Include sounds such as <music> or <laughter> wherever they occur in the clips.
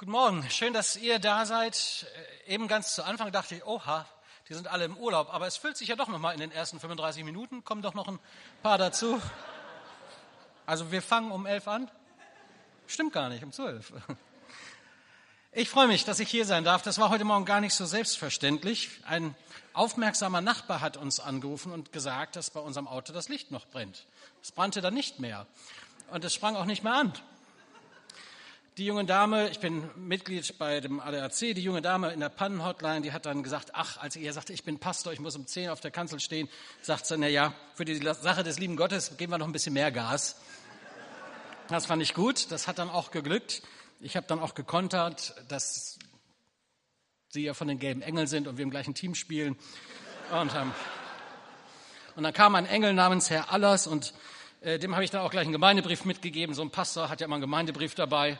Guten Morgen, schön, dass ihr da seid. Äh, eben ganz zu Anfang dachte ich, oha, die sind alle im Urlaub, aber es füllt sich ja doch noch mal in den ersten 35 Minuten, kommen doch noch ein paar dazu. Also wir fangen um elf an. Stimmt gar nicht, um zwölf. <laughs> Ich freue mich, dass ich hier sein darf. Das war heute Morgen gar nicht so selbstverständlich. Ein aufmerksamer Nachbar hat uns angerufen und gesagt, dass bei unserem Auto das Licht noch brennt. Es brannte dann nicht mehr und es sprang auch nicht mehr an. Die junge Dame, ich bin Mitglied bei dem ADAC, die junge Dame in der Pannenhotline, die hat dann gesagt, ach, als ihr sagte, ich bin Pastor, ich muss um 10 auf der Kanzel stehen, sagt sie, na ja, für die Sache des lieben Gottes geben wir noch ein bisschen mehr Gas. Das fand ich gut, das hat dann auch geglückt. Ich habe dann auch gekontert, dass sie ja von den gelben Engeln sind und wir im gleichen Team spielen. Und, ähm, und dann kam ein Engel namens Herr Allers und äh, dem habe ich dann auch gleich einen Gemeindebrief mitgegeben. So ein Pastor hat ja immer einen Gemeindebrief dabei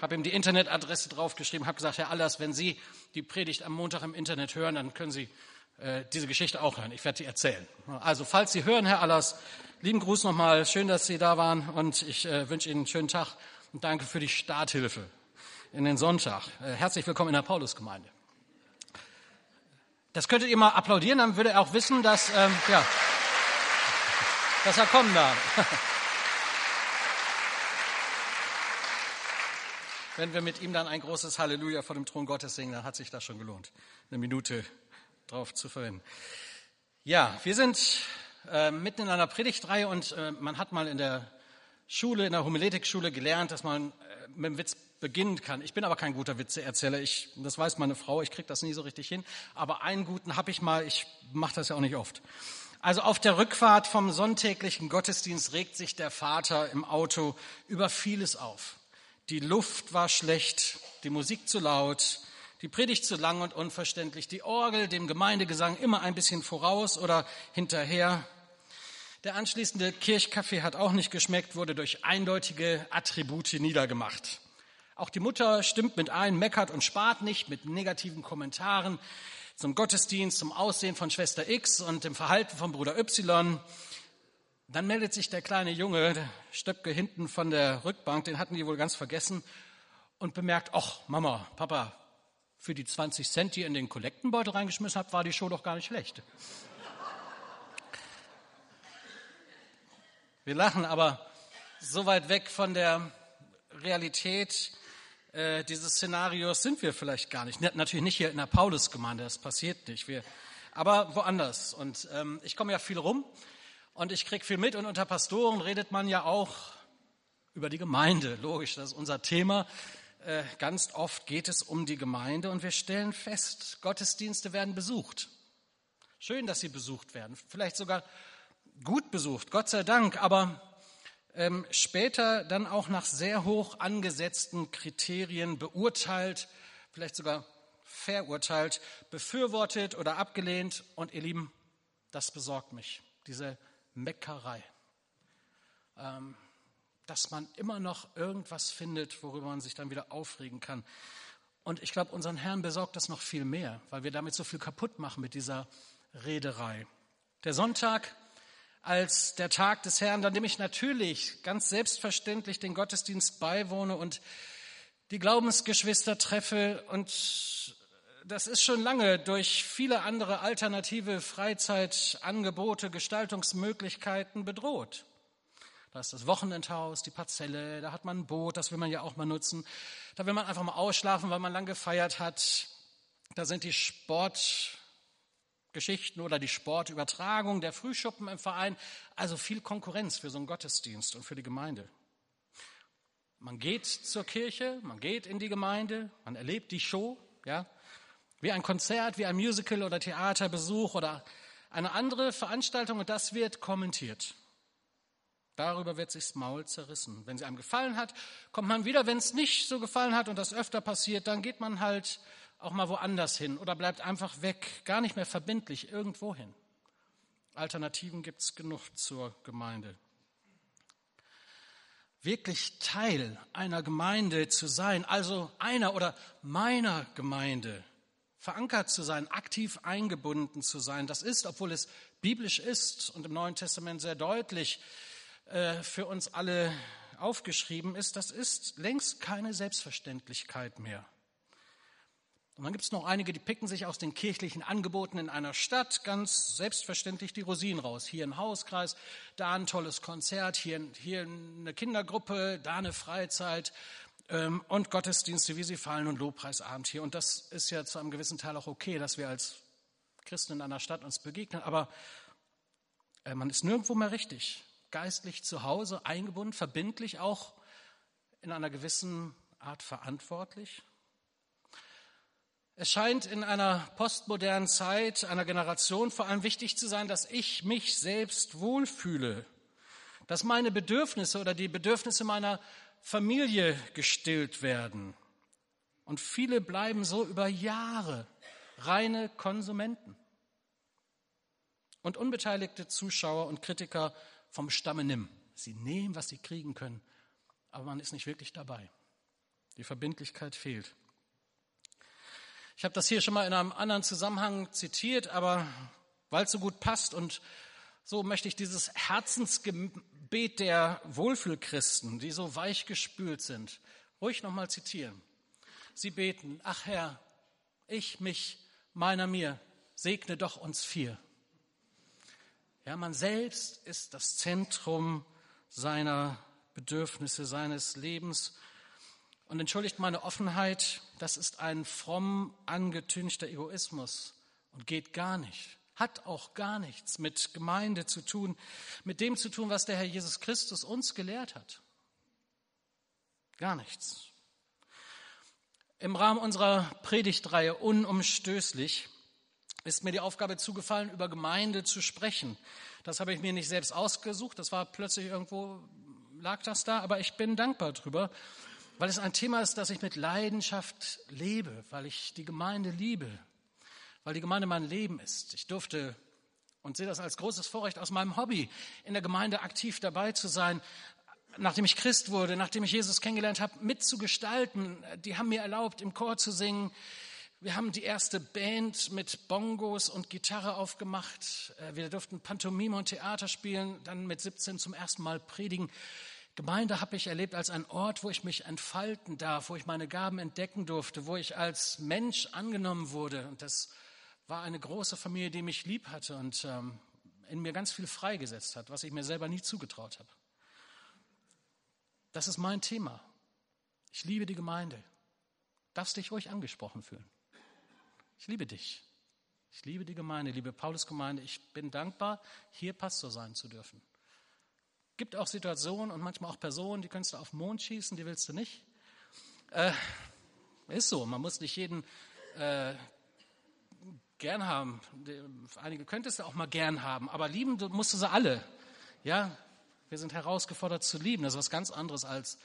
habe ihm die Internetadresse draufgeschrieben, habe gesagt, Herr Allers, wenn Sie die Predigt am Montag im Internet hören, dann können Sie äh, diese Geschichte auch hören. Ich werde die erzählen. Also, falls Sie hören, Herr Allers, lieben Gruß nochmal. Schön, dass Sie da waren und ich äh, wünsche Ihnen einen schönen Tag und danke für die Starthilfe in den Sonntag. Äh, herzlich willkommen in der Paulusgemeinde. Das könntet ihr mal applaudieren, dann würde er auch wissen, dass, ähm, ja, dass er kommen darf. <laughs> Wenn wir mit ihm dann ein großes Halleluja vor dem Thron Gottes singen, dann hat sich das schon gelohnt, eine Minute drauf zu verwenden. Ja, wir sind äh, mitten in einer Predigtreihe und äh, man hat mal in der Schule, in der Homiletikschule gelernt, dass man äh, mit dem Witz beginnen kann. Ich bin aber kein guter Witzeerzähler. Ich, das weiß meine Frau, ich kriege das nie so richtig hin. Aber einen guten habe ich mal, ich mache das ja auch nicht oft. Also auf der Rückfahrt vom sonntäglichen Gottesdienst regt sich der Vater im Auto über vieles auf. Die Luft war schlecht, die Musik zu laut, die Predigt zu lang und unverständlich, die Orgel dem Gemeindegesang immer ein bisschen voraus oder hinterher. Der anschließende Kirchkaffee hat auch nicht geschmeckt, wurde durch eindeutige Attribute niedergemacht. Auch die Mutter stimmt mit ein, meckert und spart nicht mit negativen Kommentaren zum Gottesdienst, zum Aussehen von Schwester X und dem Verhalten von Bruder Y. Dann meldet sich der kleine Junge, der Stöpke hinten von der Rückbank, den hatten die wohl ganz vergessen, und bemerkt, ach, Mama, Papa, für die 20 Cent, die ihr in den Kollektenbeutel reingeschmissen habt, war die Show doch gar nicht schlecht. Wir lachen, aber so weit weg von der Realität äh, dieses Szenarios sind wir vielleicht gar nicht. Natürlich nicht hier in der Paulusgemeinde, das passiert nicht. Wir, aber woanders. Und ähm, ich komme ja viel rum und ich kriege viel mit und unter Pastoren redet man ja auch über die Gemeinde. Logisch, das ist unser Thema. Äh, ganz oft geht es um die Gemeinde und wir stellen fest, Gottesdienste werden besucht. Schön, dass sie besucht werden, vielleicht sogar gut besucht, Gott sei Dank, aber ähm, später dann auch nach sehr hoch angesetzten Kriterien beurteilt, vielleicht sogar verurteilt, befürwortet oder abgelehnt. Und ihr Lieben, das besorgt mich, diese Meckerei. Ähm, dass man immer noch irgendwas findet, worüber man sich dann wieder aufregen kann. Und ich glaube, unseren Herrn besorgt das noch viel mehr, weil wir damit so viel kaputt machen mit dieser Rederei. Der Sonntag als der Tag des Herrn, an dem ich natürlich ganz selbstverständlich den Gottesdienst beiwohne und die Glaubensgeschwister treffe und das ist schon lange durch viele andere alternative Freizeitangebote, Gestaltungsmöglichkeiten bedroht. Da ist das Wochenendhaus, die Parzelle, da hat man ein Boot, das will man ja auch mal nutzen. Da will man einfach mal ausschlafen, weil man lang gefeiert hat. Da sind die Sportgeschichten oder die Sportübertragung, der Frühschuppen im Verein. Also viel Konkurrenz für so einen Gottesdienst und für die Gemeinde. Man geht zur Kirche, man geht in die Gemeinde, man erlebt die Show, ja, wie ein Konzert, wie ein Musical oder Theaterbesuch oder eine andere Veranstaltung und das wird kommentiert. Darüber wird sich's Maul zerrissen. Wenn sie einem gefallen hat, kommt man wieder. Wenn es nicht so gefallen hat und das öfter passiert, dann geht man halt auch mal woanders hin oder bleibt einfach weg, gar nicht mehr verbindlich irgendwo hin. Alternativen gibt es genug zur Gemeinde. Wirklich Teil einer Gemeinde zu sein, also einer oder meiner Gemeinde, verankert zu sein, aktiv eingebunden zu sein. Das ist, obwohl es biblisch ist und im Neuen Testament sehr deutlich, äh, für uns alle aufgeschrieben ist, das ist längst keine Selbstverständlichkeit mehr. Und dann gibt es noch einige, die picken sich aus den kirchlichen Angeboten in einer Stadt ganz selbstverständlich die Rosinen raus. Hier ein Hauskreis, da ein tolles Konzert, hier, hier eine Kindergruppe, da eine Freizeit und Gottesdienste, wie sie fallen und Lobpreisabend hier. Und das ist ja zu einem gewissen Teil auch okay, dass wir als Christen in einer Stadt uns begegnen. Aber äh, man ist nirgendwo mehr richtig, geistlich zu Hause, eingebunden, verbindlich, auch in einer gewissen Art verantwortlich. Es scheint in einer postmodernen Zeit, einer Generation vor allem wichtig zu sein, dass ich mich selbst wohlfühle, dass meine Bedürfnisse oder die Bedürfnisse meiner Familie gestillt werden. Und viele bleiben so über Jahre reine Konsumenten und unbeteiligte Zuschauer und Kritiker vom Stamme nimm. Sie nehmen, was sie kriegen können, aber man ist nicht wirklich dabei. Die Verbindlichkeit fehlt. Ich habe das hier schon mal in einem anderen Zusammenhang zitiert, aber weil es so gut passt und so möchte ich dieses Herzensgebet der Wohlfühlchristen, die so weich gespült sind, ruhig nochmal zitieren. Sie beten, ach Herr, ich, mich, meiner, mir, segne doch uns vier. Ja, man selbst ist das Zentrum seiner Bedürfnisse, seines Lebens und entschuldigt meine Offenheit, das ist ein fromm angetünchter Egoismus und geht gar nicht, hat auch gar nichts mit Gemeinde zu tun, mit dem zu tun, was der Herr Jesus Christus uns gelehrt hat. Gar nichts. Im Rahmen unserer Predigtreihe Unumstößlich ist mir die Aufgabe zugefallen, über Gemeinde zu sprechen. Das habe ich mir nicht selbst ausgesucht, das war plötzlich irgendwo, lag das da, aber ich bin dankbar drüber, weil es ein Thema ist, das ich mit Leidenschaft lebe, weil ich die Gemeinde liebe, weil die Gemeinde mein Leben ist. Ich durfte und sehe das als großes Vorrecht aus meinem Hobby, in der Gemeinde aktiv dabei zu sein, nachdem ich Christ wurde, nachdem ich Jesus kennengelernt habe, mitzugestalten. Die haben mir erlaubt, im Chor zu singen. Wir haben die erste Band mit Bongos und Gitarre aufgemacht. Äh, wir durften Pantomime und Theater spielen, dann mit 17 zum ersten Mal predigen. Gemeinde habe ich erlebt als ein Ort, wo ich mich entfalten darf, wo ich meine Gaben entdecken durfte, wo ich als Mensch angenommen wurde. Und das war eine große Familie, die mich lieb hatte und ähm, in mir ganz viel freigesetzt hat, was ich mir selber nie zugetraut habe. Das ist mein Thema. Ich liebe die Gemeinde. Darfst dich ruhig angesprochen fühlen. Ich liebe dich. Ich liebe die Gemeinde, liebe Paulus-Gemeinde. Ich bin dankbar, hier Pastor sein zu dürfen gibt auch Situationen und manchmal auch Personen, die kannst du auf den Mond schießen, die willst du nicht. Äh, ist so, man muss nicht jeden äh, gern haben. Einige könntest du auch mal gern haben, aber lieben musst du sie alle. Ja, wir sind herausgefordert zu lieben. Das ist was ganz anderes als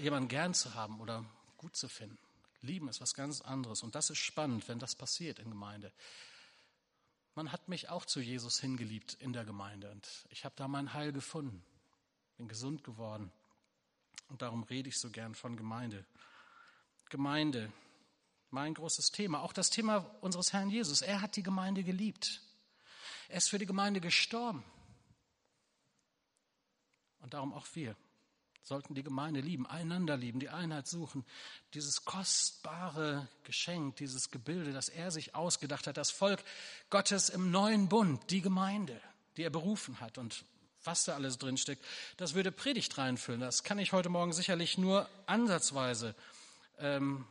jemanden gern zu haben oder gut zu finden. Lieben ist was ganz anderes und das ist spannend, wenn das passiert in Gemeinde. Man hat mich auch zu Jesus hingeliebt in der Gemeinde und ich habe da mein Heil gefunden, bin gesund geworden und darum rede ich so gern von Gemeinde. Gemeinde, mein großes Thema, auch das Thema unseres Herrn Jesus. Er hat die Gemeinde geliebt. Er ist für die Gemeinde gestorben. Und darum auch wir sollten die Gemeinde lieben, einander lieben, die Einheit suchen, dieses kostbare Geschenk, dieses Gebilde, das er sich ausgedacht hat, das Volk Gottes im neuen Bund, die Gemeinde, die er berufen hat und was da alles drinsteckt, das würde Predigt reinfüllen. Das kann ich heute Morgen sicherlich nur ansatzweise ähm,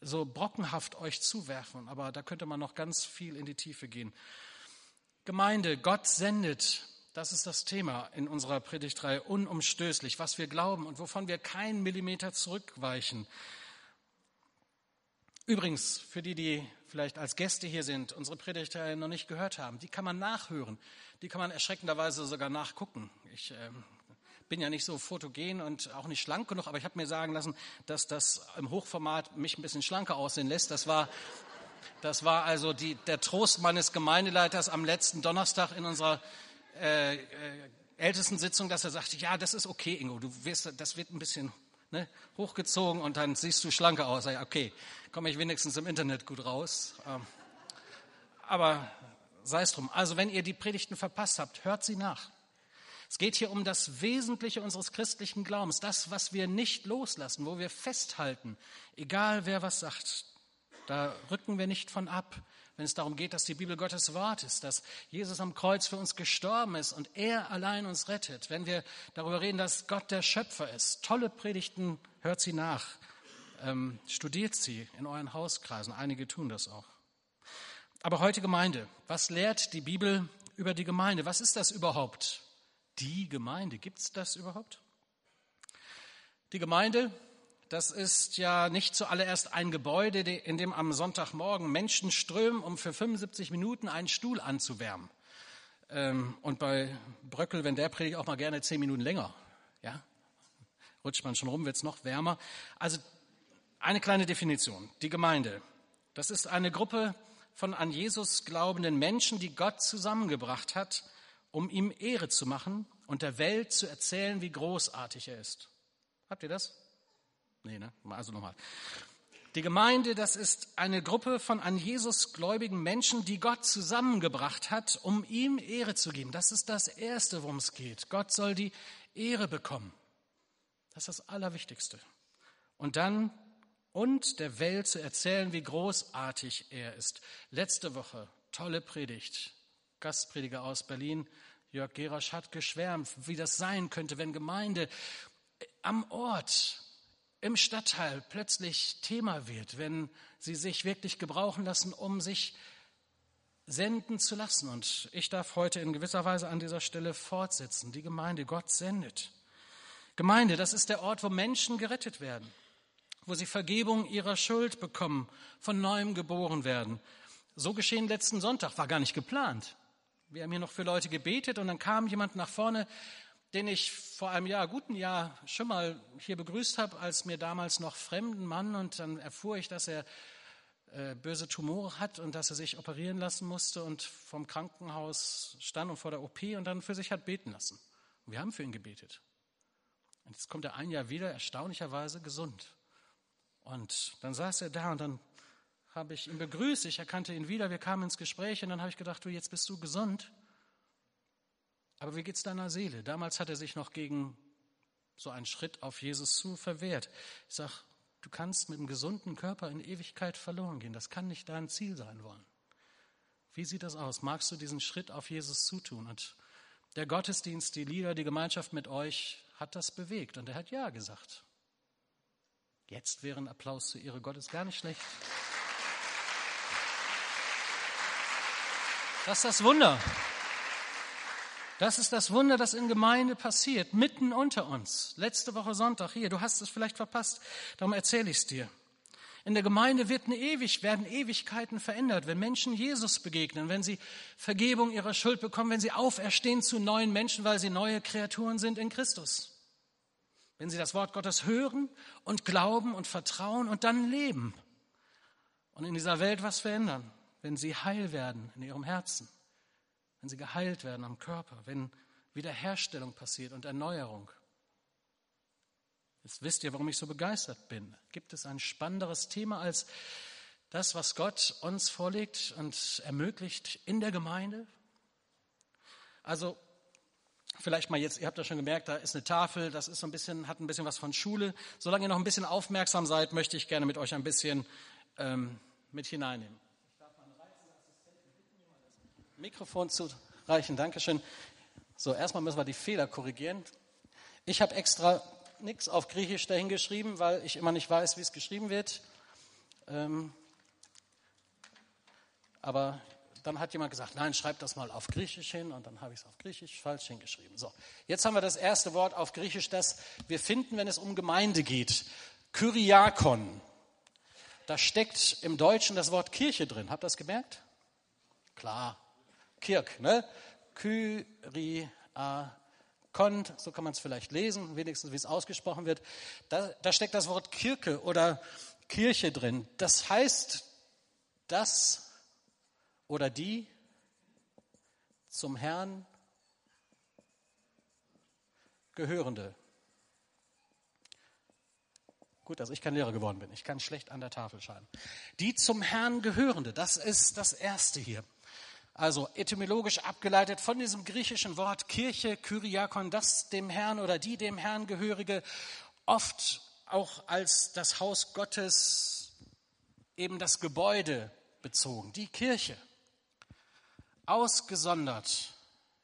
so brockenhaft euch zuwerfen, aber da könnte man noch ganz viel in die Tiefe gehen. Gemeinde, Gott sendet das ist das Thema in unserer Predigtreihe, unumstößlich, was wir glauben und wovon wir keinen Millimeter zurückweichen. Übrigens, für die, die vielleicht als Gäste hier sind, unsere Predigtreihe noch nicht gehört haben, die kann man nachhören. Die kann man erschreckenderweise sogar nachgucken. Ich äh, bin ja nicht so fotogen und auch nicht schlank genug, aber ich habe mir sagen lassen, dass das im Hochformat mich ein bisschen schlanker aussehen lässt. Das war, das war also die, der Trost meines Gemeindeleiters am letzten Donnerstag in unserer äh, äh, Ältestensitzung, dass er sagte, ja, das ist okay, Ingo, du wirst, das wird ein bisschen ne, hochgezogen und dann siehst du schlanker aus. Ja, okay, komme ich wenigstens im Internet gut raus. Ähm, aber sei es drum. Also wenn ihr die Predigten verpasst habt, hört sie nach. Es geht hier um das Wesentliche unseres christlichen Glaubens, das, was wir nicht loslassen, wo wir festhalten, egal wer was sagt. Da rücken wir nicht von ab, wenn es darum geht, dass die Bibel Gottes Wort ist, dass Jesus am Kreuz für uns gestorben ist und er allein uns rettet. Wenn wir darüber reden, dass Gott der Schöpfer ist. Tolle Predigten, hört sie nach, ähm, studiert sie in euren Hauskreisen. Einige tun das auch. Aber heute Gemeinde. Was lehrt die Bibel über die Gemeinde? Was ist das überhaupt? Die Gemeinde, gibt es das überhaupt? Die Gemeinde, das ist ja nicht zuallererst ein Gebäude, in dem am Sonntagmorgen Menschen strömen, um für 75 Minuten einen Stuhl anzuwärmen. Ähm, und bei Bröckel, wenn der predigt, auch mal gerne 10 Minuten länger. Ja? Rutscht man schon rum, wird es noch wärmer. Also eine kleine Definition. Die Gemeinde, das ist eine Gruppe von an Jesus glaubenden Menschen, die Gott zusammengebracht hat, um ihm Ehre zu machen und der Welt zu erzählen, wie großartig er ist. Habt ihr das? Nee, ne? Also nochmal. Die Gemeinde, das ist eine Gruppe von an Jesus gläubigen Menschen, die Gott zusammengebracht hat, um ihm Ehre zu geben. Das ist das Erste, worum es geht. Gott soll die Ehre bekommen. Das ist das Allerwichtigste. Und dann und der Welt zu erzählen, wie großartig er ist. Letzte Woche, tolle Predigt. Gastprediger aus Berlin, Jörg Gerasch, hat geschwärmt, wie das sein könnte, wenn Gemeinde am Ort, im Stadtteil plötzlich Thema wird, wenn sie sich wirklich gebrauchen lassen, um sich senden zu lassen. Und ich darf heute in gewisser Weise an dieser Stelle fortsetzen. Die Gemeinde, Gott sendet. Gemeinde, das ist der Ort, wo Menschen gerettet werden wo sie Vergebung ihrer Schuld bekommen, von neuem geboren werden. So geschehen letzten Sonntag, war gar nicht geplant. Wir haben hier noch für Leute gebetet und dann kam jemand nach vorne, den ich vor einem Jahr, guten Jahr, schon mal hier begrüßt habe, als mir damals noch fremden Mann. Und dann erfuhr ich, dass er äh, böse Tumore hat und dass er sich operieren lassen musste und vom Krankenhaus stand und vor der OP und dann für sich hat beten lassen. Und wir haben für ihn gebetet. Und jetzt kommt er ein Jahr wieder, erstaunlicherweise gesund. Und dann saß er da und dann habe ich ihn begrüßt, ich erkannte ihn wieder, wir kamen ins Gespräch und dann habe ich gedacht, du, jetzt bist du gesund. Aber wie geht's deiner Seele? Damals hat er sich noch gegen so einen Schritt auf Jesus zu verwehrt. Ich sage, du kannst mit einem gesunden Körper in Ewigkeit verloren gehen. Das kann nicht dein Ziel sein wollen. Wie sieht das aus? Magst du diesen Schritt auf Jesus zutun? Und der Gottesdienst, die Lieder, die Gemeinschaft mit euch hat das bewegt und er hat Ja gesagt. Jetzt wäre ein Applaus zu Ihre Gottes gar nicht schlecht. Das ist das Wunder. Das ist das Wunder, das in Gemeinde passiert, mitten unter uns. Letzte Woche Sonntag hier, du hast es vielleicht verpasst, darum erzähle ich es dir. In der Gemeinde wird ewig, werden Ewigkeiten verändert, wenn Menschen Jesus begegnen, wenn sie Vergebung ihrer Schuld bekommen, wenn sie auferstehen zu neuen Menschen, weil sie neue Kreaturen sind in Christus wenn sie das Wort Gottes hören und glauben und vertrauen und dann leben und in dieser Welt was verändern, wenn sie heil werden in ihrem Herzen, wenn sie geheilt werden am Körper, wenn Wiederherstellung passiert und Erneuerung. Jetzt wisst ihr, warum ich so begeistert bin. Gibt es ein spannenderes Thema als das, was Gott uns vorlegt und ermöglicht in der Gemeinde? Also Vielleicht mal jetzt, ihr habt ja schon gemerkt, da ist eine Tafel, das ist so ein bisschen, hat ein bisschen was von Schule. Solange ihr noch ein bisschen aufmerksam seid, möchte ich gerne mit euch ein bisschen ähm, mit hineinnehmen. Ich darf meine Reiseassistentin bitten, mir mal das Mikrofon zu reichen. Dankeschön. So, erstmal müssen wir die Fehler korrigieren. Ich habe extra nichts auf Griechisch dahingeschrieben, weil ich immer nicht weiß, wie es geschrieben wird. Ähm, aber dann hat jemand gesagt, nein, schreib das mal auf Griechisch hin und dann habe ich es auf Griechisch falsch hingeschrieben. So, jetzt haben wir das erste Wort auf Griechisch, das wir finden, wenn es um Gemeinde geht. Kyriakon. Da steckt im Deutschen das Wort Kirche drin. Habt ihr das gemerkt? Klar. Kirk, ne? Kyriakon, so kann man es vielleicht lesen, wenigstens wie es ausgesprochen wird. Da, da steckt das Wort Kirche oder Kirche drin. Das heißt, das oder die zum Herrn gehörende. Gut, dass ich kein Lehrer geworden bin. Ich kann schlecht an der Tafel schreiben. Die zum Herrn gehörende, das ist das Erste hier. Also etymologisch abgeleitet von diesem griechischen Wort Kirche, Kyriakon, das dem Herrn oder die dem Herrn gehörige, oft auch als das Haus Gottes, eben das Gebäude bezogen, die Kirche. Ausgesondert,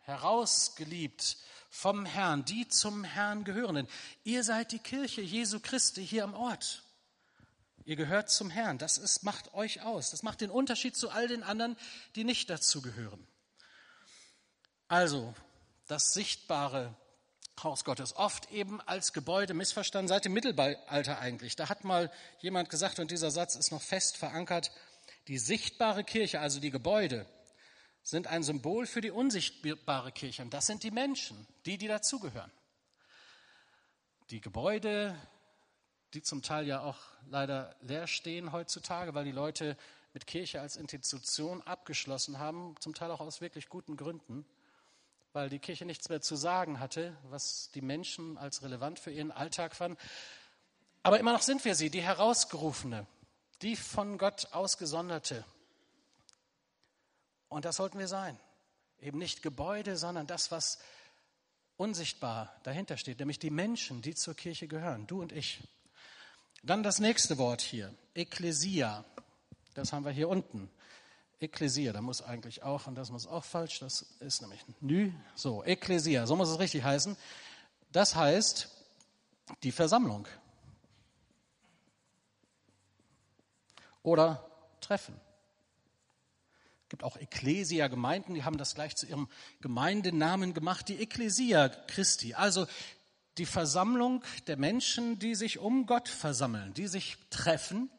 herausgeliebt vom Herrn, die zum Herrn gehörenden. Ihr seid die Kirche Jesu Christi hier am Ort. Ihr gehört zum Herrn. Das ist, macht euch aus. Das macht den Unterschied zu all den anderen, die nicht dazu gehören. Also, das sichtbare Haus Gottes, oft eben als Gebäude missverstanden, seit dem Mittelalter eigentlich. Da hat mal jemand gesagt, und dieser Satz ist noch fest verankert, die sichtbare Kirche, also die Gebäude, sind ein Symbol für die unsichtbare Kirche. Und das sind die Menschen, die, die dazugehören. Die Gebäude, die zum Teil ja auch leider leer stehen heutzutage, weil die Leute mit Kirche als Institution abgeschlossen haben, zum Teil auch aus wirklich guten Gründen, weil die Kirche nichts mehr zu sagen hatte, was die Menschen als relevant für ihren Alltag fanden. Aber immer noch sind wir sie, die Herausgerufene, die von Gott ausgesonderte. Und das sollten wir sein. Eben nicht Gebäude, sondern das, was unsichtbar dahinter steht, nämlich die Menschen, die zur Kirche gehören, du und ich. Dann das nächste Wort hier, Ekklesia. Das haben wir hier unten. Ekklesia, da muss eigentlich auch, und das muss auch falsch, das ist nämlich Nü. So, Ekklesia, so muss es richtig heißen. Das heißt die Versammlung. Oder Treffen. Es gibt auch Ekklesia-Gemeinden, die haben das gleich zu ihrem Gemeindenamen gemacht, die Ekklesia Christi. Also die Versammlung der Menschen, die sich um Gott versammeln, die sich treffen,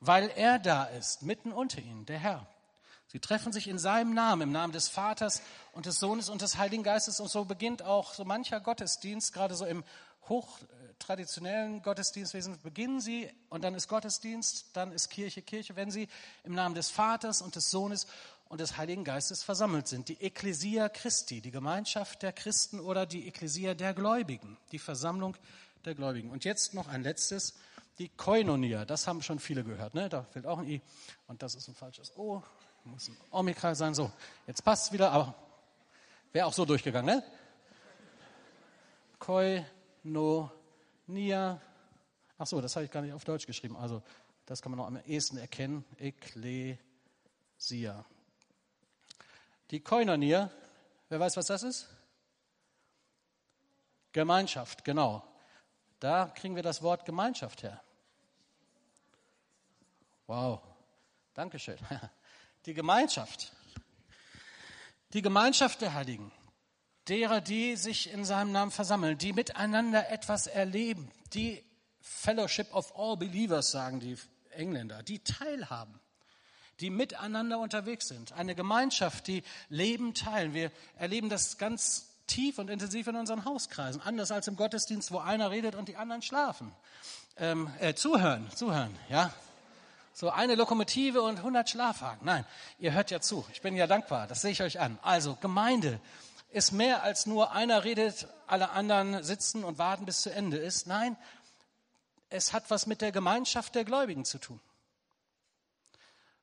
weil er da ist, mitten unter ihnen, der Herr. Sie treffen sich in seinem Namen, im Namen des Vaters und des Sohnes und des Heiligen Geistes. Und so beginnt auch so mancher Gottesdienst, gerade so im hochtraditionellen Gottesdienstwesen, beginnen sie und dann ist Gottesdienst, dann ist Kirche Kirche, wenn sie im Namen des Vaters und des Sohnes und des Heiligen Geistes versammelt sind. Die Ecclesia Christi, die Gemeinschaft der Christen oder die Ecclesia der Gläubigen, die Versammlung der Gläubigen. Und jetzt noch ein letztes, die Koinonia. Das haben schon viele gehört. Ne? Da fehlt auch ein I und das ist ein falsches O. Muss ein Omikron sein. So, jetzt passt es wieder, aber wäre auch so durchgegangen. Ne? Koinonia. Ach so, das habe ich gar nicht auf Deutsch geschrieben. Also das kann man noch am ehesten erkennen. Ecclesia. Die Koinonia, wer weiß, was das ist? Gemeinschaft, genau. Da kriegen wir das Wort Gemeinschaft her. Wow, Dankeschön. <laughs> Die Gemeinschaft. Die Gemeinschaft der Heiligen, derer, die sich in seinem Namen versammeln, die miteinander etwas erleben, die Fellowship of all Believers, sagen die Engländer, die teilhaben die miteinander unterwegs sind. Eine Gemeinschaft, die Leben teilen. Wir erleben das ganz tief und intensiv in unseren Hauskreisen. Anders als im Gottesdienst, wo einer redet und die anderen schlafen. Ähm, äh, zuhören, zuhören, ja. So eine Lokomotive und 100 Schlafwagen. Nein, ihr hört ja zu. Ich bin ja dankbar. Das sehe ich euch an. Also Gemeinde ist mehr als nur einer redet, alle anderen sitzen und warten bis zu Ende ist. Nein, es hat was mit der Gemeinschaft der Gläubigen zu tun.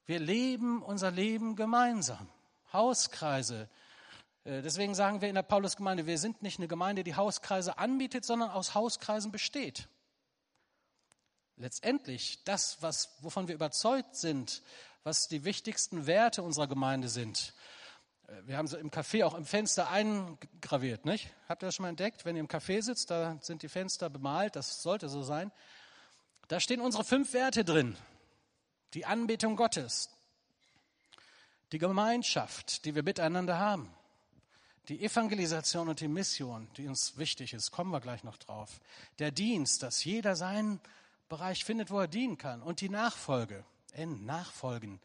Wir leben unser Leben gemeinsam. Hauskreise. Äh, deswegen sagen wir in der Paulusgemeinde, wir sind nicht eine Gemeinde, die Hauskreise anbietet, sondern aus Hauskreisen besteht. Letztendlich das, was, wovon wir überzeugt sind, was die wichtigsten Werte unserer Gemeinde sind. Äh, wir haben so im Café auch im Fenster eingraviert, nicht? Habt ihr das schon mal entdeckt? Wenn ihr im Café sitzt, da sind die Fenster bemalt, das sollte so sein. Da stehen unsere fünf Werte drin die Anbetung Gottes, die Gemeinschaft, die wir miteinander haben, die Evangelisation und die Mission, die uns wichtig ist, kommen wir gleich noch drauf, der Dienst, dass jeder seinen Bereich findet, wo er dienen kann und die Nachfolge, N, Nachfolgen,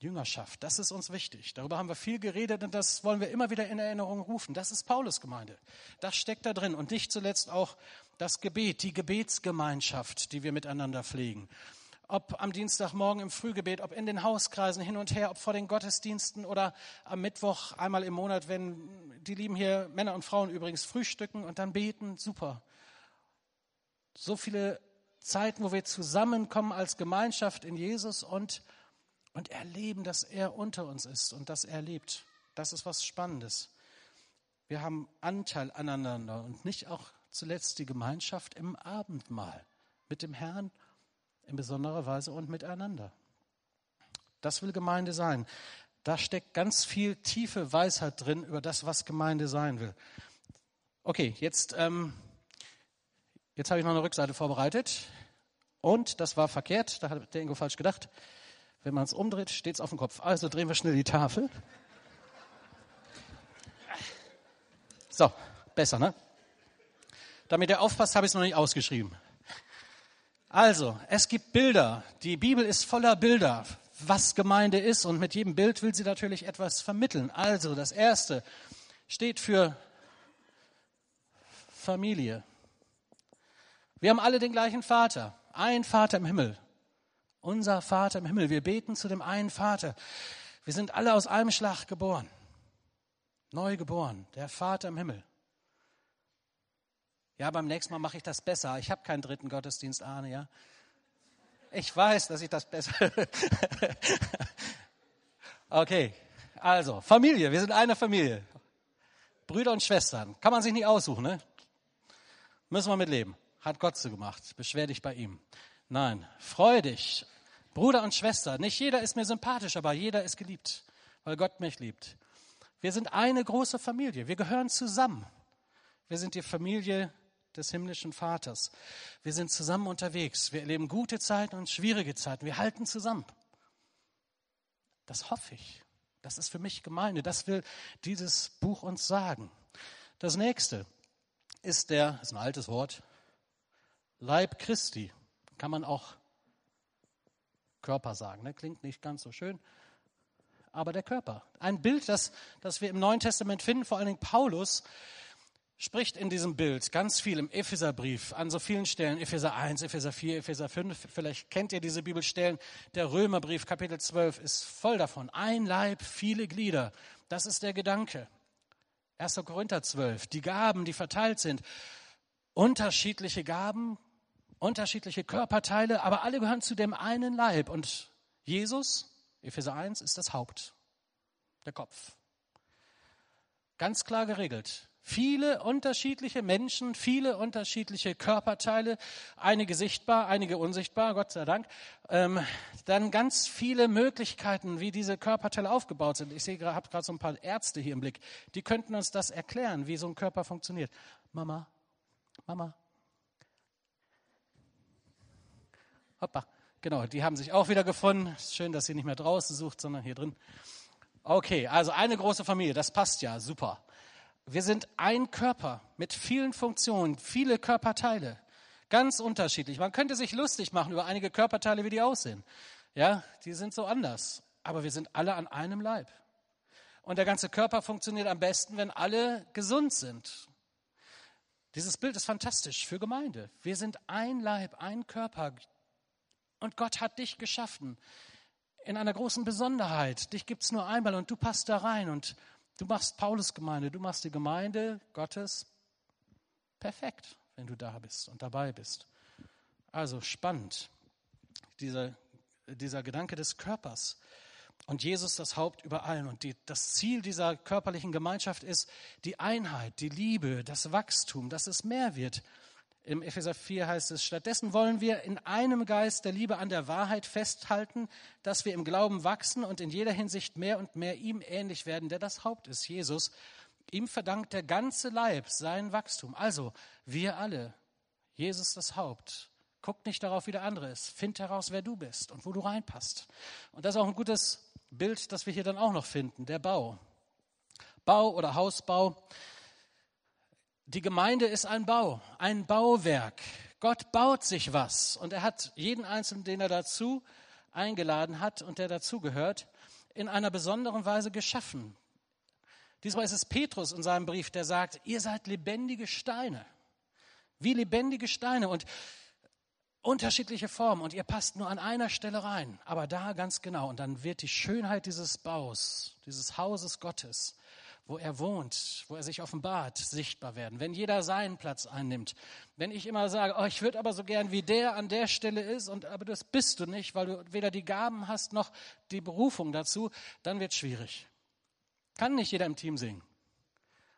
Jüngerschaft, das ist uns wichtig. Darüber haben wir viel geredet und das wollen wir immer wieder in Erinnerung rufen. Das ist Paulus Gemeinde. Das steckt da drin und nicht zuletzt auch das Gebet, die Gebetsgemeinschaft, die wir miteinander pflegen ob am Dienstagmorgen im Frühgebet, ob in den Hauskreisen hin und her, ob vor den Gottesdiensten oder am Mittwoch einmal im Monat, wenn die lieben hier Männer und Frauen übrigens frühstücken und dann beten, super. So viele Zeiten, wo wir zusammenkommen als Gemeinschaft in Jesus und und erleben, dass er unter uns ist und dass er lebt. Das ist was Spannendes. Wir haben Anteil aneinander und nicht auch zuletzt die Gemeinschaft im Abendmahl mit dem Herrn in besonderer Weise und miteinander. Das will Gemeinde sein. Da steckt ganz viel tiefe Weisheit drin über das, was Gemeinde sein will. Okay, jetzt, ähm, jetzt habe ich noch eine Rückseite vorbereitet. Und das war verkehrt, da hat der Ingo falsch gedacht. Wenn man es umdreht, steht es auf dem Kopf. Also drehen wir schnell die Tafel. So, besser, ne? Damit ihr aufpasst, habe ich es noch nicht ausgeschrieben. Also, es gibt Bilder. Die Bibel ist voller Bilder, was Gemeinde ist. Und mit jedem Bild will sie natürlich etwas vermitteln. Also, das erste steht für Familie. Wir haben alle den gleichen Vater. Ein Vater im Himmel. Unser Vater im Himmel. Wir beten zu dem einen Vater. Wir sind alle aus einem Schlag geboren. Neu geboren. Der Vater im Himmel. Ja, beim nächsten Mal mache ich das besser. Ich habe keinen dritten Gottesdienst, Arne, ja. Ich weiß, dass ich das besser. <laughs> okay, also Familie. Wir sind eine Familie. Brüder und Schwestern. Kann man sich nicht aussuchen, ne? Müssen wir mitleben. Hat Gott so gemacht. Beschwer dich bei ihm. Nein, freu dich. Bruder und Schwester. Nicht jeder ist mir sympathisch, aber jeder ist geliebt, weil Gott mich liebt. Wir sind eine große Familie. Wir gehören zusammen. Wir sind die Familie des himmlischen Vaters. Wir sind zusammen unterwegs. Wir erleben gute Zeiten und schwierige Zeiten. Wir halten zusammen. Das hoffe ich. Das ist für mich Gemeinde. Das will dieses Buch uns sagen. Das nächste ist der, ist ein altes Wort, Leib Christi. Kann man auch Körper sagen. Ne? Klingt nicht ganz so schön. Aber der Körper. Ein Bild, das, das wir im Neuen Testament finden, vor allen Dingen Paulus, spricht in diesem Bild ganz viel im Epheserbrief an so vielen Stellen, Epheser 1, Epheser 4, Epheser 5, vielleicht kennt ihr diese Bibelstellen, der Römerbrief Kapitel 12 ist voll davon. Ein Leib, viele Glieder, das ist der Gedanke. 1. Korinther 12, die Gaben, die verteilt sind, unterschiedliche Gaben, unterschiedliche Körperteile, aber alle gehören zu dem einen Leib und Jesus, Epheser 1, ist das Haupt, der Kopf. Ganz klar geregelt. Viele unterschiedliche Menschen, viele unterschiedliche Körperteile, einige sichtbar, einige unsichtbar, Gott sei Dank. Ähm, dann ganz viele Möglichkeiten, wie diese Körperteile aufgebaut sind. Ich sehe, habe gerade so ein paar Ärzte hier im Blick. Die könnten uns das erklären, wie so ein Körper funktioniert. Mama, Mama. Hoppa. Genau, die haben sich auch wieder gefunden. Schön, dass sie nicht mehr draußen sucht, sondern hier drin. Okay, also eine große Familie, das passt ja, super. Wir sind ein Körper mit vielen Funktionen, viele Körperteile, ganz unterschiedlich. Man könnte sich lustig machen über einige Körperteile, wie die aussehen. Ja, die sind so anders, aber wir sind alle an einem Leib. Und der ganze Körper funktioniert am besten, wenn alle gesund sind. Dieses Bild ist fantastisch für Gemeinde. Wir sind ein Leib, ein Körper. Und Gott hat dich geschaffen in einer großen Besonderheit. Dich gibt es nur einmal und du passt da rein. Und Du machst Paulus Gemeinde, du machst die Gemeinde Gottes perfekt, wenn du da bist und dabei bist. Also spannend, dieser, dieser Gedanke des Körpers. Und Jesus das Haupt über allem. Und die, das Ziel dieser körperlichen Gemeinschaft ist die Einheit, die Liebe, das Wachstum, dass es mehr wird im Epheser 4 heißt es, stattdessen wollen wir in einem Geist der Liebe an der Wahrheit festhalten, dass wir im Glauben wachsen und in jeder Hinsicht mehr und mehr ihm ähnlich werden, der das Haupt ist, Jesus. Ihm verdankt der ganze Leib sein Wachstum. Also, wir alle, Jesus das Haupt. Guck nicht darauf, wie der andere ist. Find heraus, wer du bist und wo du reinpasst. Und das ist auch ein gutes Bild, das wir hier dann auch noch finden, der Bau. Bau oder Hausbau. Die Gemeinde ist ein Bau, ein Bauwerk. Gott baut sich was und er hat jeden Einzelnen, den er dazu eingeladen hat und der dazugehört, in einer besonderen Weise geschaffen. Diesmal ist es Petrus in seinem Brief, der sagt, ihr seid lebendige Steine, wie lebendige Steine und unterschiedliche Formen und ihr passt nur an einer Stelle rein, aber da ganz genau und dann wird die Schönheit dieses Baus, dieses Hauses Gottes wo er wohnt, wo er sich offenbart, sichtbar werden. Wenn jeder seinen Platz einnimmt. Wenn ich immer sage, oh, ich würde aber so gern wie der an der Stelle ist, und aber das bist du nicht, weil du weder die Gaben hast noch die Berufung dazu, dann wird es schwierig. Kann nicht jeder im Team singen.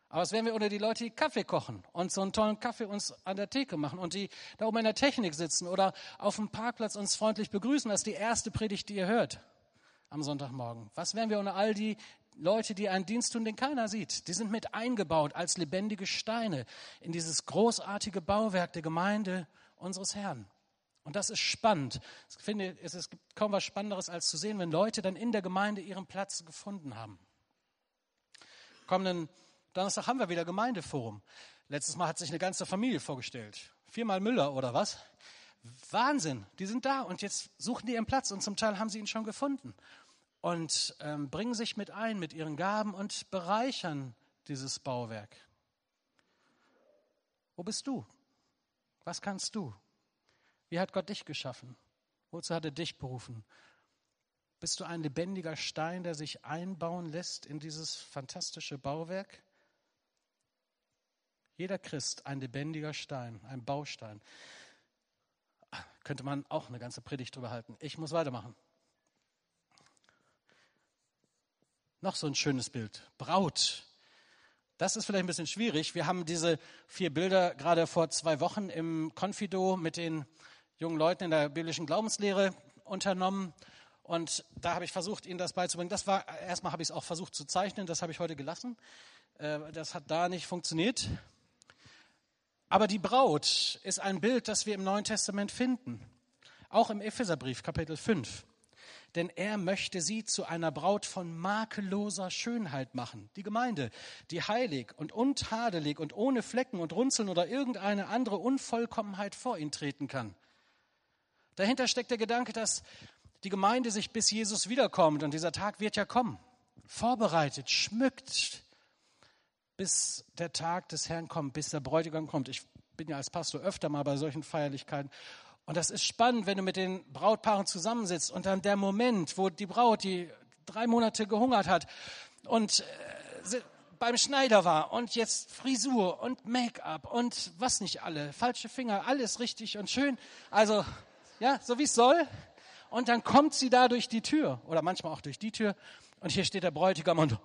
Aber es wären wir unter die Leute, die Kaffee kochen und so einen tollen Kaffee uns an der Theke machen und die da oben in der Technik sitzen oder auf dem Parkplatz uns freundlich begrüßen. Das ist die erste Predigt, die ihr hört am Sonntagmorgen. Was wären wir ohne all die Leute, die einen Dienst tun, den keiner sieht? Die sind mit eingebaut als lebendige Steine in dieses großartige Bauwerk der Gemeinde unseres Herrn. Und das ist spannend. Ich finde, es gibt kaum was Spannenderes, als zu sehen, wenn Leute dann in der Gemeinde ihren Platz gefunden haben. Kommenden Donnerstag haben wir wieder Gemeindeforum. Letztes Mal hat sich eine ganze Familie vorgestellt. Viermal Müller oder was? Wahnsinn, die sind da und jetzt suchen die ihren Platz und zum Teil haben sie ihn schon gefunden und ähm, bringen sich mit ein mit ihren Gaben und bereichern dieses Bauwerk. Wo bist du? Was kannst du? Wie hat Gott dich geschaffen? Wozu hat er dich berufen? Bist du ein lebendiger Stein, der sich einbauen lässt in dieses fantastische Bauwerk? Jeder Christ ein lebendiger Stein, ein Baustein. Könnte man auch eine ganze Predigt drüber halten. Ich muss weitermachen. Noch so ein schönes Bild. Braut. Das ist vielleicht ein bisschen schwierig. Wir haben diese vier Bilder gerade vor zwei Wochen im Confido mit den jungen Leuten in der biblischen Glaubenslehre unternommen. Und da habe ich versucht, ihnen das beizubringen. Das war, erstmal habe ich es auch versucht zu zeichnen. Das habe ich heute gelassen. Äh, das hat da nicht funktioniert. Aber die Braut ist ein Bild, das wir im Neuen Testament finden. Auch im Epheserbrief, Kapitel 5. Denn er möchte sie zu einer Braut von makelloser Schönheit machen. Die Gemeinde, die heilig und untadelig und ohne Flecken und Runzeln oder irgendeine andere Unvollkommenheit vor ihn treten kann. Dahinter steckt der Gedanke, dass die Gemeinde sich bis Jesus wiederkommt und dieser Tag wird ja kommen. Vorbereitet, schmückt, bis der Tag des Herrn kommt, bis der Bräutigam kommt. Ich bin ja als Pastor öfter mal bei solchen Feierlichkeiten. Und das ist spannend, wenn du mit den Brautpaaren zusammensitzt und dann der Moment, wo die Braut, die drei Monate gehungert hat und äh, beim Schneider war und jetzt Frisur und Make-up und was nicht alle, falsche Finger, alles richtig und schön. Also, ja, so wie es soll. Und dann kommt sie da durch die Tür oder manchmal auch durch die Tür und hier steht der Bräutigam und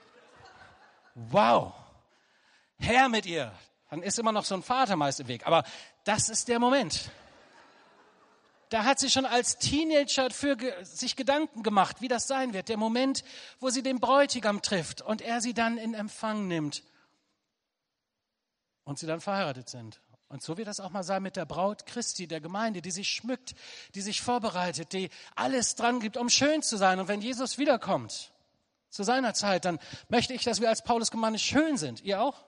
<laughs> wow, Herr mit ihr. Dann ist immer noch so ein Vater meist im Weg. Aber das ist der Moment. Da hat sie schon als Teenager für sich Gedanken gemacht, wie das sein wird. Der Moment, wo sie den Bräutigam trifft und er sie dann in Empfang nimmt und sie dann verheiratet sind. Und so wird das auch mal sein mit der Braut Christi, der Gemeinde, die sich schmückt, die sich vorbereitet, die alles dran gibt, um schön zu sein. Und wenn Jesus wiederkommt, zu seiner Zeit, dann möchte ich, dass wir als Paulus-Gemeinde schön sind. Ihr auch?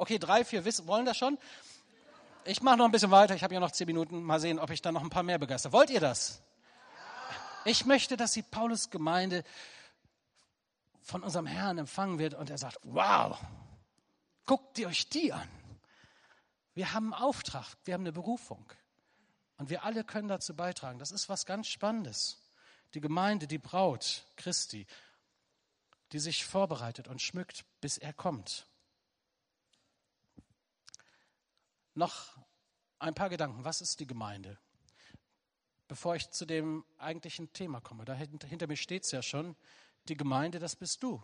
Okay, drei, vier wissen, wollen das schon. Ich mache noch ein bisschen weiter. Ich habe ja noch zehn Minuten. Mal sehen, ob ich dann noch ein paar mehr begeister. Wollt ihr das? Ich möchte, dass die Paulus-Gemeinde von unserem Herrn empfangen wird und er sagt, wow, guckt ihr euch die an. Wir haben einen Auftrag, wir haben eine Berufung. Und wir alle können dazu beitragen. Das ist was ganz Spannendes die Gemeinde, die Braut Christi, die sich vorbereitet und schmückt, bis er kommt. Noch ein paar Gedanken. Was ist die Gemeinde? Bevor ich zu dem eigentlichen Thema komme, da hinter, mir steht es ja schon, die Gemeinde, das bist du.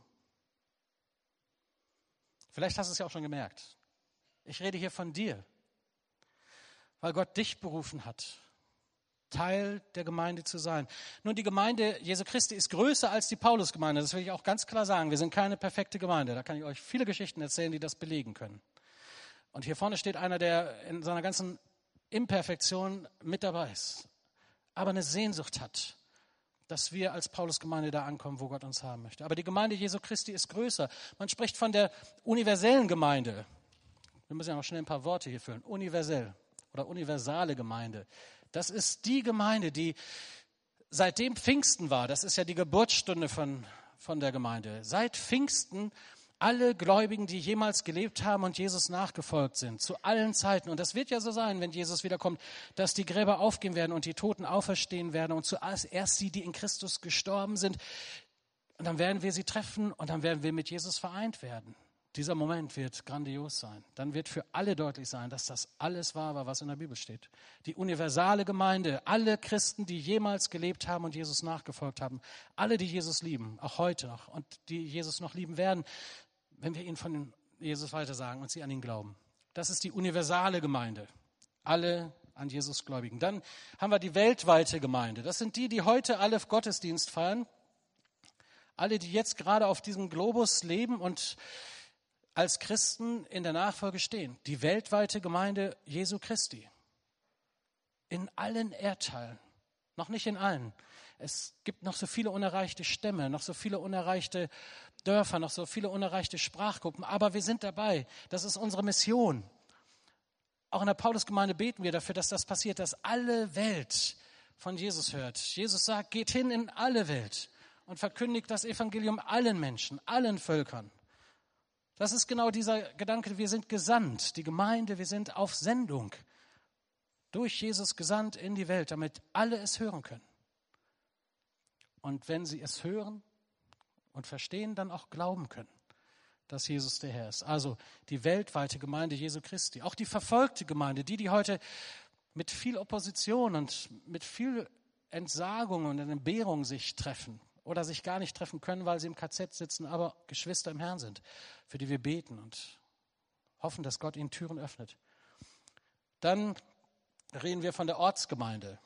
Vielleicht hast du es ja auch schon gemerkt. Ich rede hier von dir, weil Gott dich berufen hat Teil der Gemeinde zu sein. Nun, die Gemeinde Jesu Christi ist größer als die Paulusgemeinde. Das will ich auch ganz klar sagen. Wir sind keine perfekte Gemeinde. Da kann ich euch viele Geschichten erzählen, die das belegen können. Und hier vorne steht einer, der in seiner ganzen Imperfektion mit dabei ist, aber eine Sehnsucht hat, dass wir als Paulusgemeinde da ankommen, wo Gott uns haben möchte. Aber die Gemeinde Jesu Christi ist größer. Man spricht von der universellen Gemeinde. Wir müssen ja noch schnell ein paar Worte hier füllen. Universell oder universale Gemeinde. Das ist die Gemeinde, die seitdem Pfingsten war, das ist ja die Geburtsstunde von, von der Gemeinde, seit Pfingsten alle Gläubigen, die jemals gelebt haben und Jesus nachgefolgt sind, zu allen Zeiten. Und das wird ja so sein, wenn Jesus wiederkommt, dass die Gräber aufgehen werden und die Toten auferstehen werden und zuerst erst sie, die in Christus gestorben sind, Und dann werden wir sie treffen und dann werden wir mit Jesus vereint werden. Dieser Moment wird grandios sein. Dann wird für alle deutlich sein, dass das alles wahr war, was in der Bibel steht. Die universale Gemeinde, alle Christen, die jemals gelebt haben und Jesus nachgefolgt haben, alle, die Jesus lieben, auch heute noch und die Jesus noch lieben werden, wenn wir ihnen von Jesus weitersagen und sie an ihn glauben. Das ist die universale Gemeinde. Alle an Jesus Gläubigen. Dann haben wir die weltweite Gemeinde. Das sind die, die heute alle Gottesdienst feiern. Alle, die jetzt gerade auf diesem Globus leben und als Christen in der Nachfolge stehen. Die weltweite Gemeinde Jesu Christi. In allen Erdteilen. Noch nicht in allen. Es gibt noch so viele unerreichte Stämme, noch so viele unerreichte Dörfer, noch so viele unerreichte Sprachgruppen. Aber wir sind dabei. Das ist unsere Mission. Auch in der Paulusgemeinde beten wir dafür, dass das passiert, dass alle Welt von Jesus hört. Jesus sagt, geht hin in alle Welt und verkündigt das Evangelium allen Menschen, allen Völkern. Das ist genau dieser Gedanke, wir sind gesandt, die Gemeinde, wir sind auf Sendung, durch Jesus gesandt in die Welt, damit alle es hören können. Und wenn sie es hören und verstehen, dann auch glauben können, dass Jesus der Herr ist. Also die weltweite Gemeinde Jesu Christi, auch die verfolgte Gemeinde, die, die heute mit viel Opposition und mit viel Entsagung und Entbehrung sich treffen, oder sich gar nicht treffen können, weil sie im KZ sitzen, aber Geschwister im Herrn sind, für die wir beten und hoffen, dass Gott ihnen Türen öffnet. Dann reden wir von der Ortsgemeinde.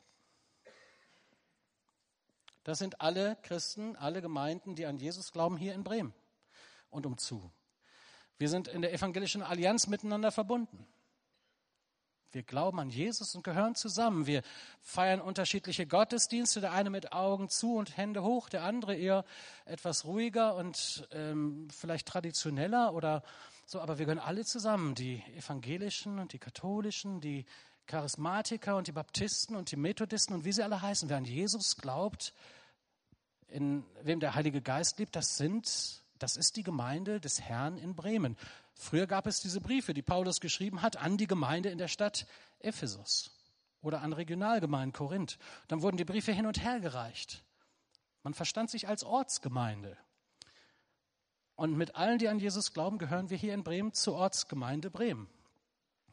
Das sind alle Christen, alle Gemeinden, die an Jesus glauben, hier in Bremen und umzu. Wir sind in der evangelischen Allianz miteinander verbunden. Wir glauben an Jesus und gehören zusammen. Wir feiern unterschiedliche Gottesdienste, der eine mit Augen zu und Hände hoch, der andere eher etwas ruhiger und ähm, vielleicht traditioneller oder so, aber wir gehören alle zusammen, die Evangelischen und die Katholischen, die Charismatiker und die Baptisten und die Methodisten und wie sie alle heißen. Wer an Jesus glaubt, in wem der Heilige Geist liebt, das sind, das ist die Gemeinde des Herrn in Bremen. Früher gab es diese Briefe, die Paulus geschrieben hat an die Gemeinde in der Stadt Ephesus oder an Regionalgemeinden Korinth. Dann wurden die Briefe hin und her gereicht. Man verstand sich als Ortsgemeinde. Und mit allen, die an Jesus glauben, gehören wir hier in Bremen zur Ortsgemeinde Bremen,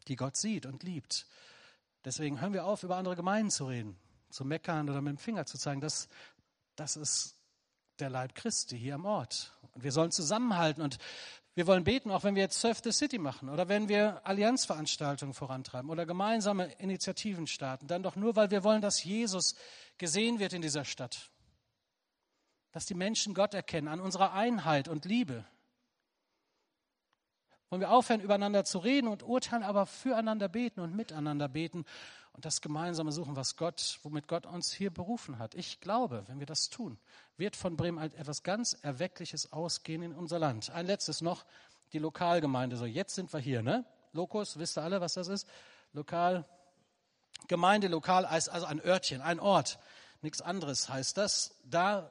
die Gott sieht und liebt. Deswegen hören wir auf, über andere Gemeinden zu reden, zu meckern oder mit dem Finger zu zeigen. Das, das ist der Leib Christi hier am Ort. Und wir sollen zusammenhalten und wir wollen beten, auch wenn wir jetzt Surf the City machen oder wenn wir Allianzveranstaltungen vorantreiben oder gemeinsame Initiativen starten, dann doch nur, weil wir wollen, dass Jesus gesehen wird in dieser Stadt. Dass die Menschen Gott erkennen an unserer Einheit und Liebe. Wollen wir aufhören, übereinander zu reden und urteilen, aber füreinander beten und miteinander beten und das gemeinsame suchen, was Gott, womit Gott uns hier berufen hat. Ich glaube, wenn wir das tun, wird von Bremen etwas ganz Erweckliches ausgehen in unser Land. Ein letztes noch, die Lokalgemeinde. So, jetzt sind wir hier, ne? Lokus, wisst ihr alle, was das ist? Lokal, Gemeinde, lokal heißt also ein Örtchen, ein Ort. Nichts anderes heißt das. Da,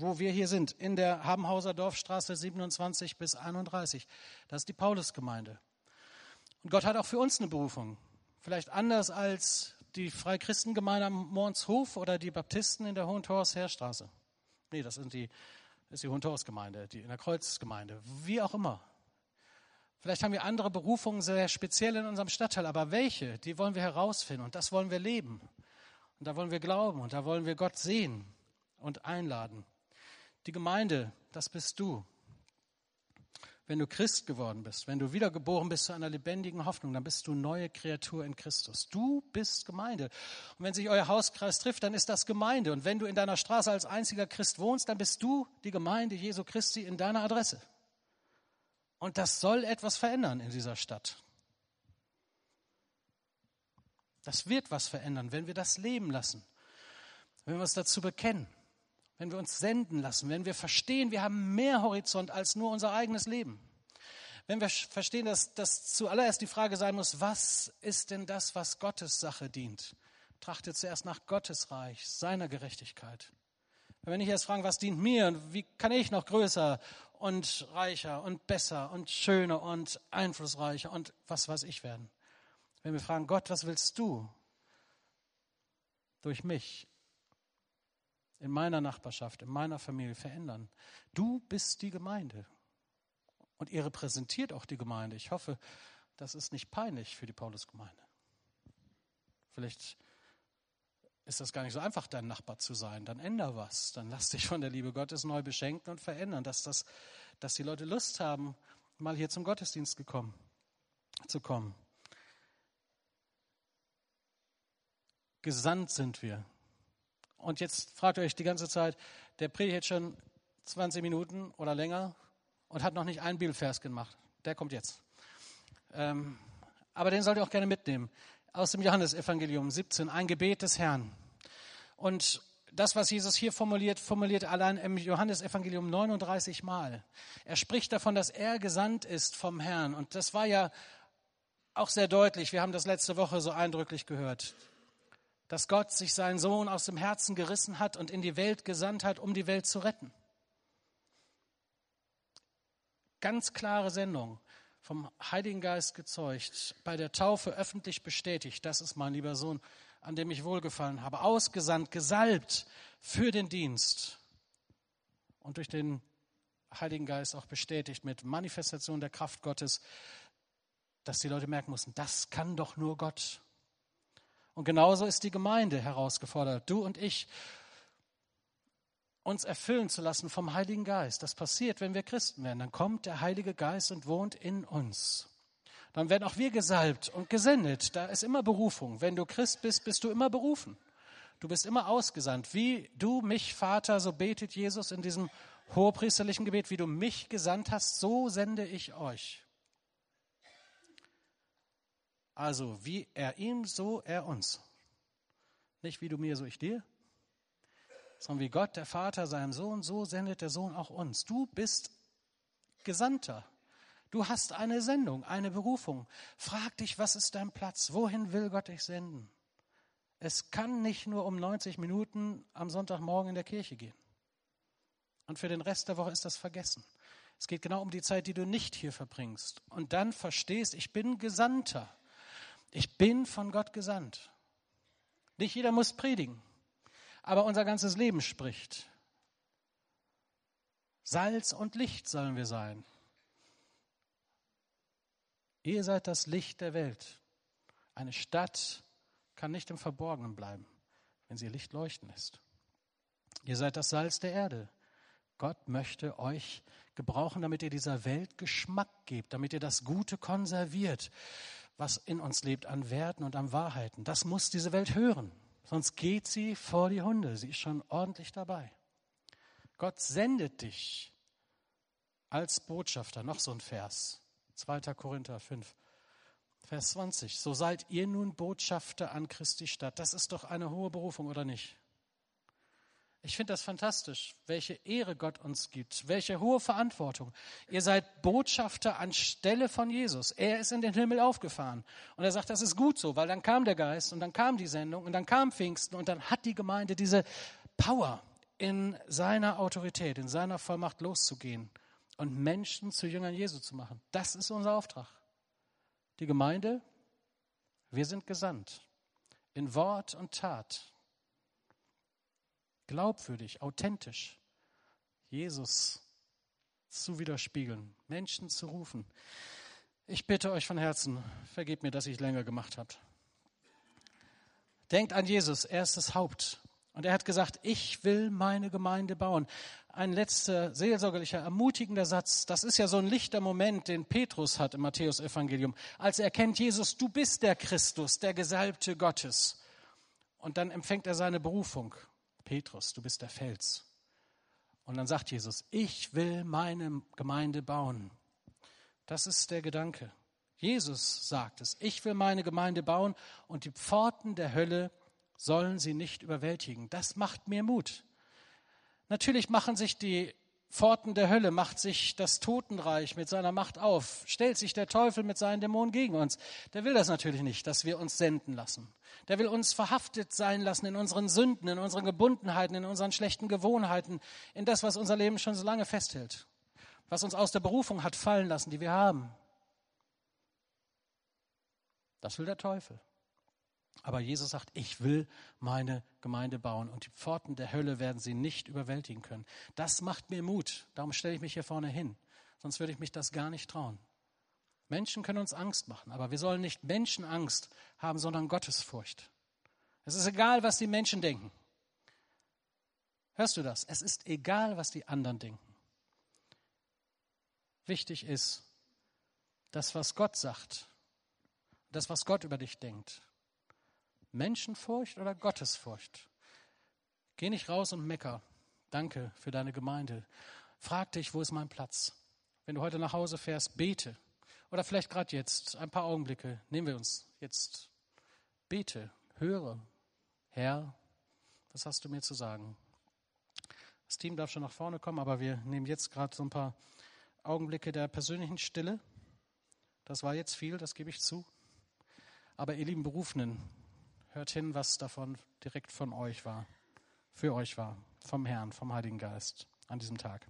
wo wir hier sind, in der Habenhauser Dorfstraße 27 bis 31. Das ist die Paulusgemeinde. Und Gott hat auch für uns eine Berufung. Vielleicht anders als die Freikristengemeinde am Mornshof oder die Baptisten in der Hohentorf-Heerstraße. Nee, das sind die, das ist die Hohentorfsgemeinde, die in der Kreuzgemeinde, wie auch immer. Vielleicht haben wir andere Berufungen sehr speziell in unserem Stadtteil, aber welche, die wollen wir herausfinden und das wollen wir leben. Und da wollen wir glauben und da wollen wir Gott sehen und einladen. Die Gemeinde, das bist du wenn du Christ geworden bist, wenn du wiedergeboren bist zu einer lebendigen Hoffnung, dann bist du neue Kreatur in Christus. Du bist Gemeinde. Und wenn sich euer Hauskreis trifft, dann ist das Gemeinde. Und wenn du in deiner Straße als einziger Christ wohnst, dann bist du die Gemeinde Jesu Christi in deiner Adresse. Und das soll etwas verändern in dieser Stadt. Das wird was verändern, wenn wir das leben lassen, wenn wir uns dazu bekennen wenn wir uns senden lassen, wenn wir verstehen, wir haben mehr Horizont als nur unser eigenes Leben. Wenn wir verstehen, dass das zuallererst die Frage sein muss, was ist denn das, was Gottes Sache dient? Trachtet zuerst nach Gottes Reich, seiner Gerechtigkeit. Wenn wir nicht erst fragen, was dient mir und wie kann ich noch größer und reicher und besser und schöner und einflussreicher und was weiß ich werden. Wenn wir fragen, Gott, was willst du durch mich in meiner Nachbarschaft, in meiner Familie verändern. Du bist die Gemeinde. Und ihr repräsentiert auch die Gemeinde. Ich hoffe, das ist nicht peinlich für die Paulusgemeinde. Vielleicht ist das gar nicht so einfach, dein Nachbar zu sein. Dann änder was. Dann lass dich von der Liebe Gottes neu beschenken und verändern, dass, das, dass die Leute Lust haben, mal hier zum Gottesdienst gekommen, zu kommen. Gesandt sind wir. Und jetzt fragt ihr euch die ganze Zeit, der predigt jetzt schon 20 Minuten oder länger und hat noch nicht einen Bibelvers gemacht. Der kommt jetzt. Ähm, aber den sollt ihr auch gerne mitnehmen. Aus dem Johannesevangelium 17, ein Gebet des Herrn. Und das, was Jesus hier formuliert, formuliert allein im Johannesevangelium 39 Mal. Er spricht davon, dass er gesandt ist vom Herrn. Und das war ja auch sehr deutlich. Wir haben das letzte Woche so eindrücklich gehört. Dass Gott sich seinen Sohn aus dem Herzen gerissen hat und in die Welt gesandt hat, um die Welt zu retten. Ganz klare Sendung, vom Heiligen Geist gezeugt, bei der Taufe öffentlich bestätigt, das ist mein lieber Sohn, an dem ich wohlgefallen habe, ausgesandt, gesalbt für den Dienst und durch den Heiligen Geist auch bestätigt mit Manifestation der Kraft Gottes, dass die Leute merken mussten, das kann doch nur Gott. Und genauso ist die Gemeinde herausgefordert, du und ich, uns erfüllen zu lassen vom Heiligen Geist. Das passiert, wenn wir Christen werden. Dann kommt der Heilige Geist und wohnt in uns. Dann werden auch wir gesalbt und gesendet. Da ist immer Berufung. Wenn du Christ bist, bist du immer berufen. Du bist immer ausgesandt. Wie du mich, Vater, so betet Jesus in diesem hohepriesterlichen Gebet, wie du mich gesandt hast, so sende ich euch. Also wie er ihm, so er uns. Nicht wie du mir, so ich dir, sondern wie Gott, der Vater, seinem Sohn, so sendet der Sohn auch uns. Du bist Gesandter. Du hast eine Sendung, eine Berufung. Frag dich, was ist dein Platz? Wohin will Gott dich senden? Es kann nicht nur um 90 Minuten am Sonntagmorgen in der Kirche gehen. Und für den Rest der Woche ist das vergessen. Es geht genau um die Zeit, die du nicht hier verbringst. Und dann verstehst, ich bin Gesandter. Ich bin von Gott gesandt. Nicht jeder muss predigen, aber unser ganzes Leben spricht. Salz und Licht sollen wir sein. Ihr seid das Licht der Welt. Eine Stadt kann nicht im Verborgenen bleiben, wenn sie Licht leuchten lässt. Ihr seid das Salz der Erde. Gott möchte euch gebrauchen, damit ihr dieser Welt Geschmack gebt, damit ihr das Gute konserviert, was in uns lebt an Werten und an Wahrheiten. Das muss diese Welt hören, sonst geht sie vor die Hunde. Sie ist schon ordentlich dabei. Gott sendet dich als Botschafter. Noch so ein Vers. 2. Korinther 5, Vers 20. So seid ihr nun Botschafter an Christi Stadt. Das ist doch eine hohe Berufung, oder nicht? Ich finde das fantastisch, welche Ehre Gott uns gibt, welche hohe Verantwortung. Ihr seid Botschafter anstelle von Jesus. Er ist in den Himmel aufgefahren. Und er sagt, das ist gut so, weil dann kam der Geist und dann kam die Sendung und dann kam Pfingsten und dann hat die Gemeinde diese Power, in seiner Autorität, in seiner Vollmacht loszugehen und Menschen zu Jüngern Jesu zu machen. Das ist unser Auftrag. Die Gemeinde, wir sind gesandt in Wort und Tat. Glaubwürdig, authentisch. Jesus zu widerspiegeln, Menschen zu rufen. Ich bitte euch von Herzen, vergebt mir, dass ich länger gemacht habe. Denkt an Jesus, er ist das Haupt. Und er hat gesagt, ich will meine Gemeinde bauen ein letzter seelsorgerlicher, ermutigender Satz. Das ist ja so ein lichter Moment, den Petrus hat im Matthäus-Evangelium, als er erkennt, Jesus, du bist der Christus, der Gesalbte Gottes. Und dann empfängt er seine Berufung. Petrus, du bist der Fels. Und dann sagt Jesus, ich will meine Gemeinde bauen. Das ist der Gedanke. Jesus sagt es, ich will meine Gemeinde bauen und die Pforten der Hölle sollen sie nicht überwältigen. Das macht mir Mut. Natürlich machen sich die Pforten der Hölle, macht sich das Totenreich mit seiner Macht auf, stellt sich der Teufel mit seinen Dämonen gegen uns. Der will das natürlich nicht, dass wir uns senden lassen. Der will uns verhaftet sein lassen in unseren Sünden, in unseren Gebundenheiten, in unseren schlechten Gewohnheiten, in das, was unser Leben schon so lange festhält, was uns aus der Berufung hat fallen lassen, die wir haben. Das will der Teufel. Aber Jesus sagt, ich will meine Gemeinde bauen und die Pforten der Hölle werden sie nicht überwältigen können. Das macht mir Mut. Darum stelle ich mich hier vorne hin. Sonst würde ich mich das gar nicht trauen. Menschen können uns Angst machen, aber wir sollen nicht Menschenangst haben, sondern Gottesfurcht. Es ist egal, was die Menschen denken. Hörst du das? Es ist egal, was die anderen denken. Wichtig ist, das, was Gott sagt, das, was Gott über dich denkt. Menschenfurcht oder Gottesfurcht? Geh nicht raus und mecker. Danke für deine Gemeinde. Frag dich, wo ist mein Platz? Wenn du heute nach Hause fährst, bete. Oder vielleicht gerade jetzt, ein paar Augenblicke, nehmen wir uns jetzt. Bete, höre. Herr, was hast du mir zu sagen? Das Team darf schon nach vorne kommen, aber wir nehmen jetzt gerade so ein paar Augenblicke der persönlichen Stille. Das war jetzt viel, das gebe ich zu. Aber ihr lieben Berufenen, hört hin, was davon direkt von euch war, für euch war, vom Herrn, vom Heiligen Geist an diesem Tag.